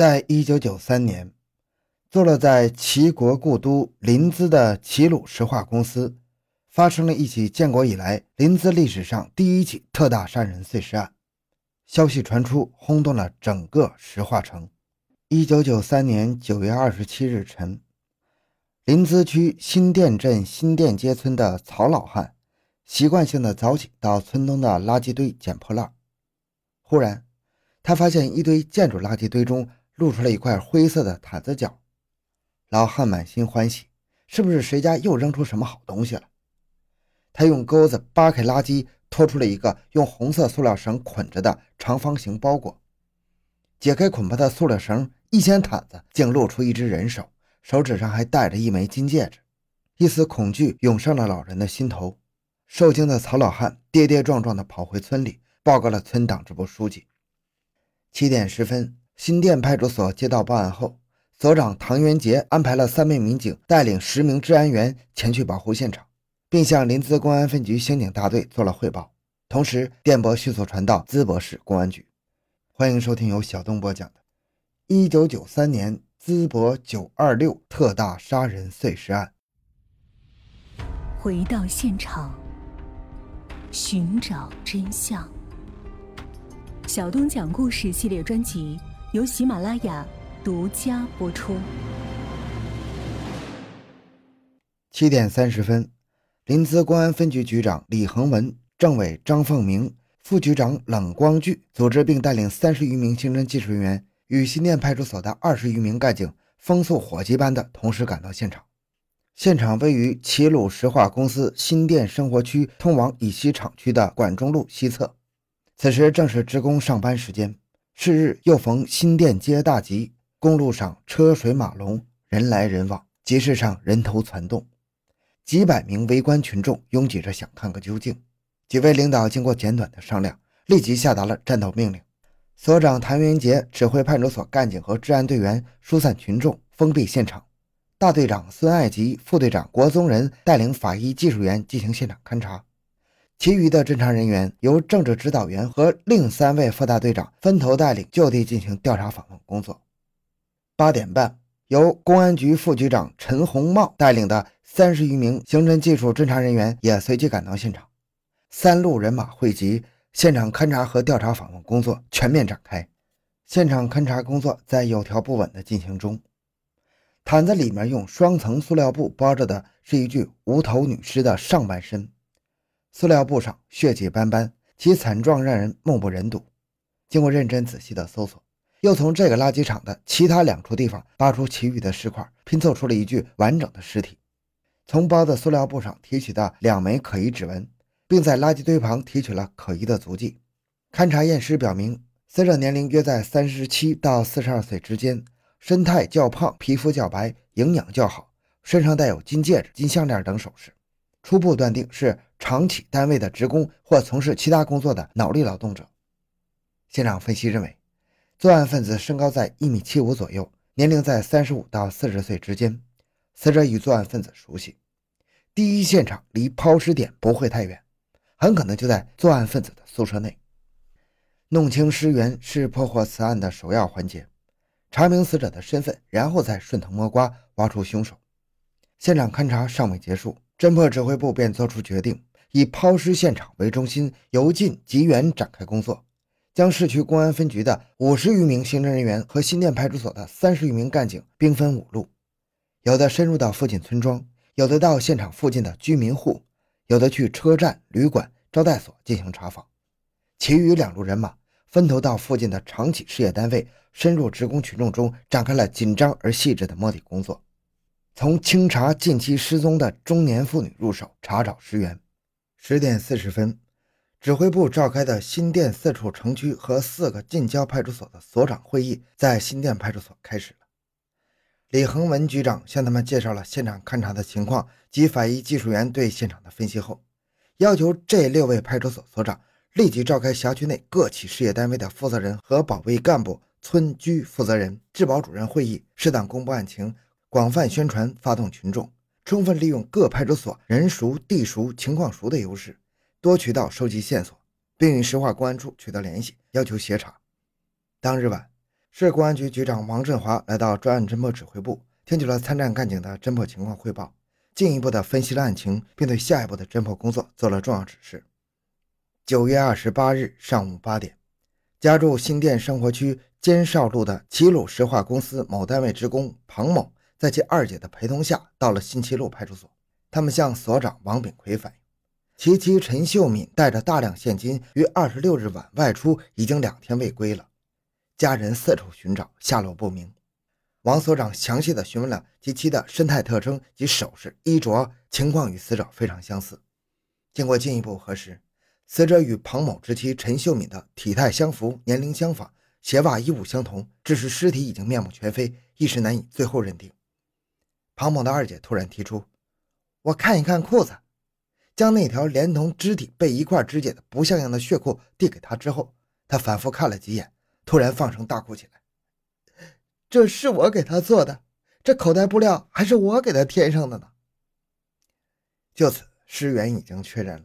在一九九三年，坐落在齐国故都临淄的齐鲁石化公司，发生了一起建国以来临淄历史上第一起特大杀人碎尸案。消息传出，轰动了整个石化城。一九九三年九月二十七日晨，临淄区新店镇新店街村的曹老汉，习惯性的早起到村东的垃圾堆捡破烂。忽然，他发现一堆建筑垃圾堆中。露出了一块灰色的毯子角，老汉满心欢喜，是不是谁家又扔出什么好东西了？他用钩子扒开垃圾，拖出了一个用红色塑料绳捆着的长方形包裹。解开捆绑的塑料绳，一掀毯子，竟露出一只人手，手指上还戴着一枚金戒指。一丝恐惧涌上了老人的心头。受惊的曹老汉跌跌撞撞地跑回村里，报告了村党支部书记。七点十分。新店派出所接到报案后，所长唐元杰安排了三名民警带领十名治安员前去保护现场，并向临淄公安分局刑警大队做了汇报。同时，电波迅速传到淄博市公安局。欢迎收听由小东播讲的《1993年淄博926特大杀人碎尸案》。回到现场，寻找真相。小东讲故事系列专辑。由喜马拉雅独家播出。七点三十分，临淄公安分局局长李恒文、政委张凤明、副局长冷光炬组织并带领三十余名刑侦技术人员与新店派出所的二十余名干警，风速火急般的同时赶到现场。现场位于齐鲁石化公司新店生活区通往乙烯厂区的管中路西侧，此时正是职工上班时间。是日又逢新店街大集，公路上车水马龙，人来人往，集市上人头攒动，几百名围观群众拥挤着想看个究竟。几位领导经过简短的商量，立即下达了战斗命令。所长谭元杰指挥派出所干警和治安队员疏散群众，封闭现场。大队长孙爱吉、副队长郭宗仁带领法医技术员进行现场勘查。其余的侦查人员由政治指导员和另三位副大队长分头带领，就地进行调查访问工作。八点半，由公安局副局长陈洪茂带领的三十余名刑侦技术侦查人员也随即赶到现场。三路人马汇集，现场勘查和调查访问工作全面展开。现场勘查工作在有条不紊地进行中。毯子里面用双层塑料布包着的是一具无头女尸的上半身。塑料布上血迹斑斑，其惨状让人目不忍睹。经过认真仔细的搜索，又从这个垃圾场的其他两处地方扒出其余的尸块，拼凑出了一具完整的尸体。从包的塑料布上提取的两枚可疑指纹，并在垃圾堆旁提取了可疑的足迹。勘查验尸表明，死者年龄约在三十七到四十二岁之间，身态较胖，皮肤较白，营养较好，身上带有金戒指、金项链等首饰。初步断定是。长企单位的职工或从事其他工作的脑力劳动者。现场分析认为，作案分子身高在一米七五左右，年龄在三十五到四十岁之间。死者与作案分子熟悉，第一现场离抛尸点不会太远，很可能就在作案分子的宿舍内。弄清尸源是破获此案的首要环节，查明死者的身份，然后再顺藤摸瓜挖出凶手。现场勘查尚未结束，侦破指挥部便作出决定。以抛尸现场为中心，由近及远展开工作，将市区公安分局的五十余名刑侦人员和新店派出所的三十余名干警兵分五路，有的深入到附近村庄，有的到现场附近的居民户，有的去车站、旅馆、招待所进行查访，其余两路人马分头到附近的长企事业单位，深入职工群众中，展开了紧张而细致的摸底工作，从清查近期失踪的中年妇女入手，查找尸源。十点四十分，指挥部召开的新店四处城区和四个近郊派出所的所长会议在新店派出所开始了。李恒文局长向他们介绍了现场勘查的情况及法医技术员对现场的分析后，要求这六位派出所所长立即召开辖区内各企事业单位的负责人和保卫干部、村居负责人、治保主任会议，适当公布案情，广泛宣传，发动群众。充分利用各派出所人熟、地熟、情况熟的优势，多渠道收集线索，并与石化公安处取得联系，要求协查。当日晚，市公安局局长王振华来到专案侦破指挥部，听取了参战干警的侦破情况汇报，进一步的分析了案情，并对下一步的侦破工作做了重要指示。九月二十八日上午八点，家住新店生活区尖哨路的齐鲁石化公司某单位职工庞某，在其二姐的陪同下，到了新七路派出所。他们向所长王炳奎反映，其妻陈秀敏带着大量现金于二十六日晚外出，已经两天未归了。家人四处寻找，下落不明。王所长详细的询问了其妻的身态特征及首饰、衣着，情况与死者非常相似。经过进一步核实。死者与庞某之妻陈秀敏的体态相符，年龄相仿，鞋袜衣物相同，只是尸体已经面目全非，一时难以最后认定。庞某的二姐突然提出：“我看一看裤子。”将那条连同肢体被一块肢解的不像样的血裤递给他之后，他反复看了几眼，突然放声大哭起来：“这是我给他做的，这口袋布料还是我给他添上的呢。”就此，尸源已经确认了。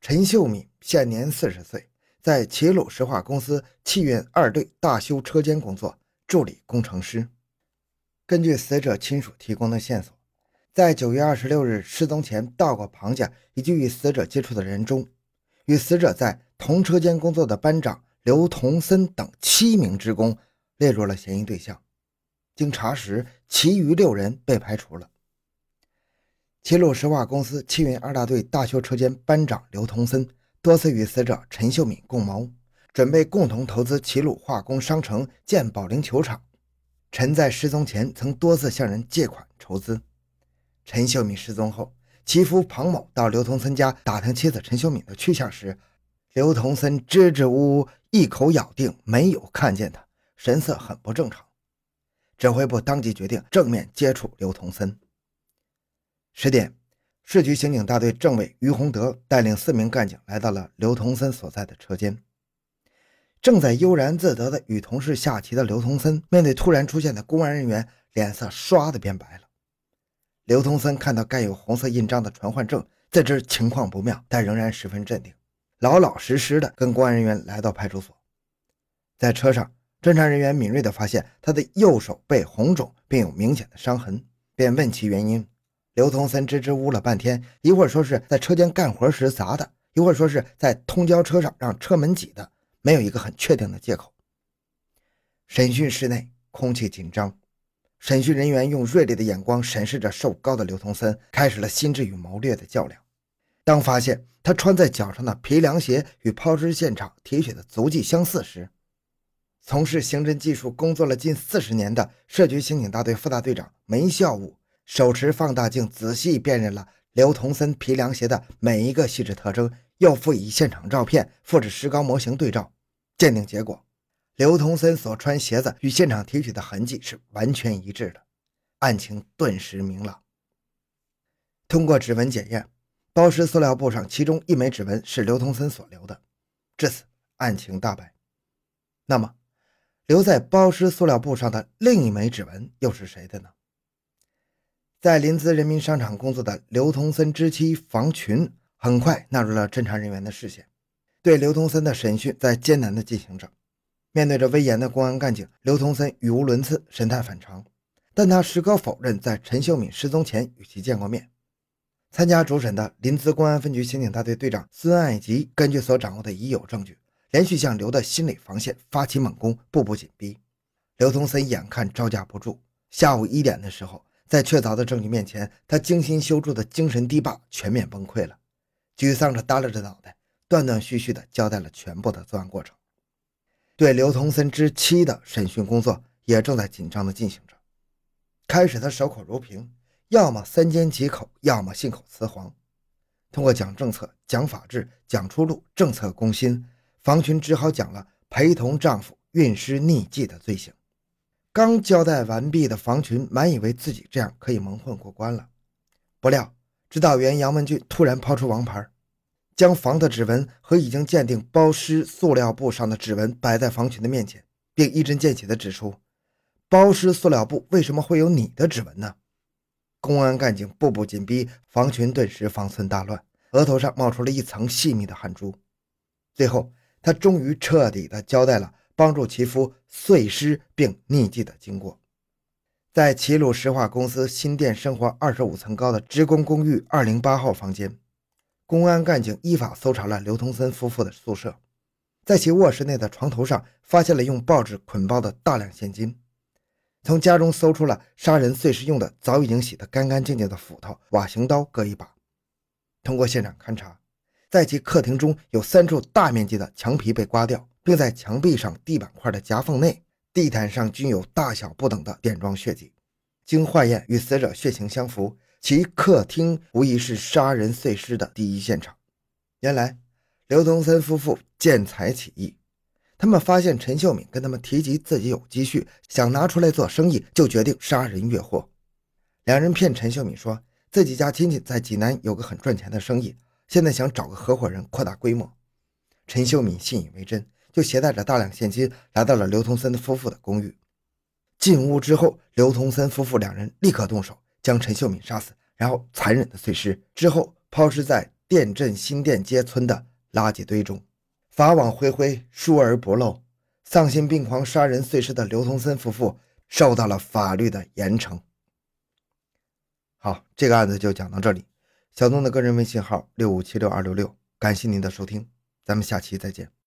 陈秀敏现年四十岁，在齐鲁石化公司气运二队大修车间工作，助理工程师。根据死者亲属提供的线索，在九月二十六日失踪前到过庞家以及与死者接触的人中，与死者在同车间工作的班长刘同森等七名职工列入了嫌疑对象。经查实，其余六人被排除了。齐鲁石化公司气运二大队大修车间班长刘同森多次与死者陈秀敏共谋，准备共同投资齐鲁化工商城建保龄球场。陈在失踪前曾多次向人借款筹资。陈秀敏失踪后，其夫庞某到刘同森家打听妻子陈秀敏的去向时，刘同森支支吾吾，一口咬定没有看见他，神色很不正常。指挥部当即决定正面接触刘同森。十点，市局刑警大队政委于洪德带领四名干警来到了刘同森所在的车间。正在悠然自得的与同事下棋的刘同森，面对突然出现的公安人员，脸色唰的变白了。刘同森看到盖有红色印章的传唤证，自知情况不妙，但仍然十分镇定，老老实实的跟公安人员来到派出所。在车上，侦查人员敏锐的发现他的右手被红肿，并有明显的伤痕，便问其原因。刘同森支支吾吾了半天，一会儿说是在车间干活时砸的，一会儿说是在通宵车上让车门挤的，没有一个很确定的借口。审讯室内空气紧张，审讯人员用锐利的眼光审视着瘦高的刘同森，开始了心智与谋略的较量。当发现他穿在脚上的皮凉鞋与抛尸现场提取的足迹相似时，从事刑侦技术工作了近四十年的市局刑警大队副大队长梅孝武。手持放大镜，仔细辨认了刘同森皮凉鞋的每一个细致特征，又附以现场照片、复制石膏模型对照，鉴定结果，刘同森所穿鞋子与现场提取的痕迹是完全一致的，案情顿时明朗。通过指纹检验，包尸塑料布上其中一枚指纹是刘同森所留的，至此案情大白。那么，留在包尸塑料布上的另一枚指纹又是谁的呢？在临淄人民商场工作的刘同森之妻房群很快纳入了侦查人员的视线。对刘同森的审讯在艰难地进行着。面对着威严的公安干警，刘同森语无伦次，神态反常。但他矢口否认在陈秀敏失踪前与其见过面。参加主审的临淄公安分局刑警大队队长孙爱吉根据所掌握的已有证据，连续向刘的心理防线发起猛攻，步步紧逼。刘同森眼看招架不住，下午一点的时候。在确凿的证据面前，他精心修筑的精神堤坝全面崩溃了。沮丧着耷拉着脑袋，断断续续地交代了全部的作案过程。对刘同森之妻的审讯工作也正在紧张地进行着。开始他守口如瓶，要么三缄其口，要么信口雌黄。通过讲政策、讲法治、讲出路、政策攻心，房群只好讲了陪同丈夫运尸匿迹的罪行。刚交代完毕的房群满以为自己这样可以蒙混过关了，不料指导员杨文俊突然抛出王牌，将房的指纹和已经鉴定包尸塑料布上的指纹摆在房群的面前，并一针见血地指出：“包尸塑料布为什么会有你的指纹呢？”公安干警步步紧逼，房群顿时方寸大乱，额头上冒出了一层细密的汗珠。最后，他终于彻底地交代了。帮助其夫碎尸并匿迹的经过。在齐鲁石化公司新店生活二十五层高的职工公寓二零八号房间，公安干警依法搜查了刘同森夫妇的宿舍，在其卧室内的床头上发现了用报纸捆包的大量现金，从家中搜出了杀人碎尸用的早已经洗得干干净净的斧头、瓦型刀各一把。通过现场勘查，在其客厅中有三处大面积的墙皮被刮掉，并在墙壁上、地板块的夹缝内。地毯上均有大小不等的点状血迹，经化验与死者血型相符，其客厅无疑是杀人碎尸的第一现场。原来，刘同森夫妇见财起意，他们发现陈秀敏跟他们提及自己有积蓄，想拿出来做生意，就决定杀人越货。两人骗陈秀敏说自己家亲戚在济南有个很赚钱的生意，现在想找个合伙人扩大规模。陈秀敏信以为真。就携带着大量现金来到了刘同森夫妇的公寓。进屋之后，刘同森夫妇两人立刻动手，将陈秀敏杀死，然后残忍的碎尸，之后抛尸在店镇新店街村的垃圾堆中。法网恢恢，疏而不漏，丧心病狂杀人碎尸的刘同森夫妇受到了法律的严惩。好，这个案子就讲到这里。小东的个人微信号六五七六二六六，感谢您的收听，咱们下期再见。